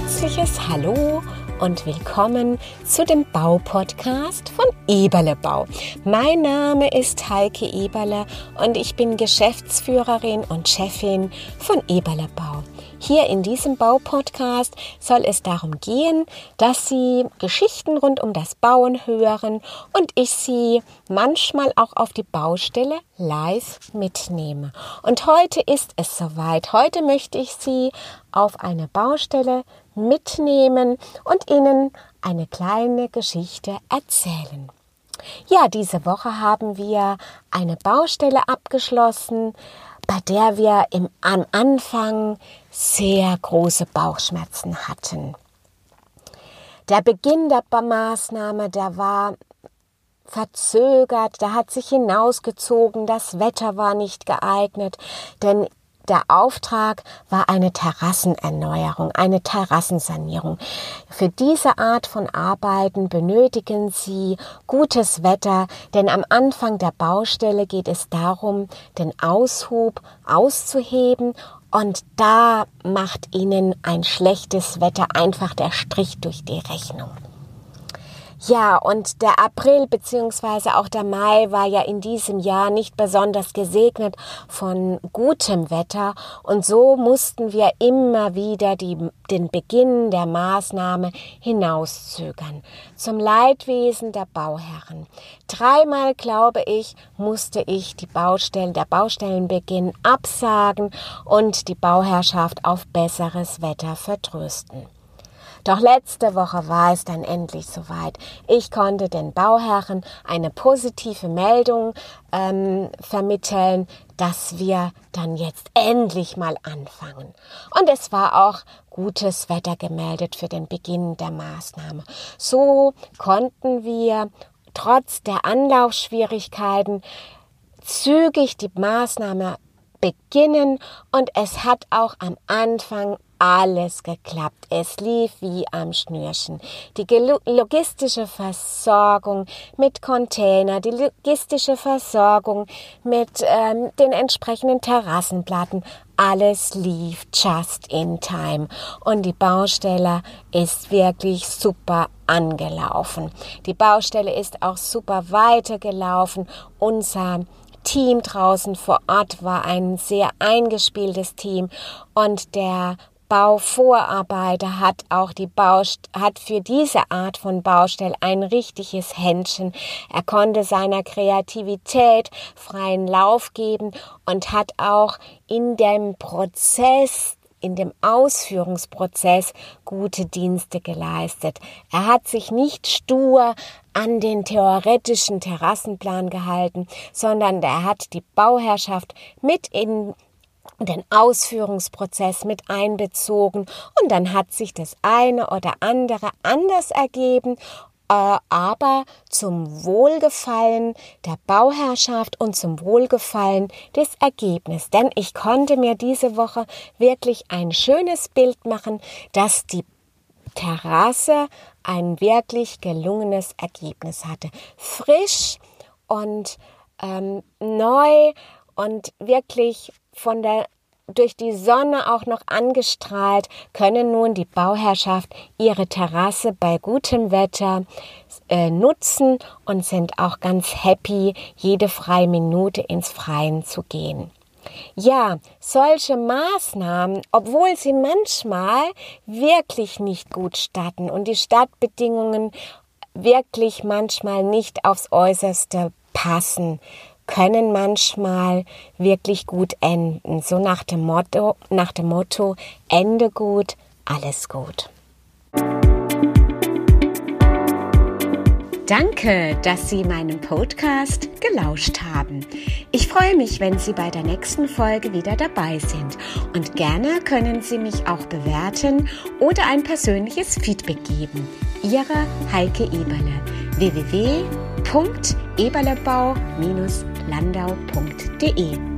herzliches Hallo und willkommen zu dem Baupodcast von Eberle Bau. Mein Name ist Heike Eberle und ich bin Geschäftsführerin und Chefin von Eberle Bau. Hier in diesem Baupodcast soll es darum gehen, dass Sie Geschichten rund um das Bauen hören und ich Sie manchmal auch auf die Baustelle live mitnehme. Und heute ist es soweit. Heute möchte ich Sie auf eine Baustelle mitnehmen und Ihnen eine kleine Geschichte erzählen. Ja, diese Woche haben wir eine Baustelle abgeschlossen, bei der wir im, am Anfang sehr große Bauchschmerzen hatten. Der Beginn der Maßnahme, der war verzögert, der hat sich hinausgezogen, das Wetter war nicht geeignet, denn der Auftrag war eine Terrassenerneuerung, eine Terrassensanierung. Für diese Art von Arbeiten benötigen Sie gutes Wetter, denn am Anfang der Baustelle geht es darum, den Aushub auszuheben und da macht Ihnen ein schlechtes Wetter einfach der Strich durch die Rechnung. Ja, und der April beziehungsweise auch der Mai war ja in diesem Jahr nicht besonders gesegnet von gutem Wetter und so mussten wir immer wieder die, den Beginn der Maßnahme hinauszögern. Zum Leidwesen der Bauherren. Dreimal, glaube ich, musste ich die Baustellen, der Baustellenbeginn absagen und die Bauherrschaft auf besseres Wetter vertrösten. Doch letzte Woche war es dann endlich soweit. Ich konnte den Bauherren eine positive Meldung ähm, vermitteln, dass wir dann jetzt endlich mal anfangen. Und es war auch gutes Wetter gemeldet für den Beginn der Maßnahme. So konnten wir trotz der Anlaufschwierigkeiten zügig die Maßnahme beginnen und es hat auch am Anfang alles geklappt. Es lief wie am Schnürchen. Die logistische Versorgung mit Container, die logistische Versorgung mit ähm, den entsprechenden Terrassenplatten, alles lief just in time. Und die Baustelle ist wirklich super angelaufen. Die Baustelle ist auch super weitergelaufen. Unser Team draußen vor Ort war ein sehr eingespieltes Team und der Bauvorarbeiter hat auch die Baust hat für diese Art von Baustelle ein richtiges Händchen. Er konnte seiner Kreativität freien Lauf geben und hat auch in dem Prozess in dem Ausführungsprozess gute Dienste geleistet. Er hat sich nicht stur an den theoretischen Terrassenplan gehalten, sondern er hat die Bauherrschaft mit in den Ausführungsprozess mit einbezogen und dann hat sich das eine oder andere anders ergeben, äh, aber zum Wohlgefallen der Bauherrschaft und zum Wohlgefallen des Ergebnisses. Denn ich konnte mir diese Woche wirklich ein schönes Bild machen, dass die Terrasse ein wirklich gelungenes Ergebnis hatte. Frisch und ähm, neu und wirklich von der durch die Sonne auch noch angestrahlt, können nun die Bauherrschaft ihre Terrasse bei gutem Wetter äh, nutzen und sind auch ganz happy, jede freie Minute ins Freien zu gehen. Ja, solche Maßnahmen, obwohl sie manchmal wirklich nicht gut statten und die Stadtbedingungen wirklich manchmal nicht aufs äußerste passen, können manchmal wirklich gut enden. So nach dem Motto, nach dem Motto Ende gut, alles gut. Danke, dass Sie meinem Podcast gelauscht haben. Ich freue mich, wenn Sie bei der nächsten Folge wieder dabei sind. Und gerne können Sie mich auch bewerten oder ein persönliches Feedback geben. Ihre Heike Eberle www.eberlebau-landau.de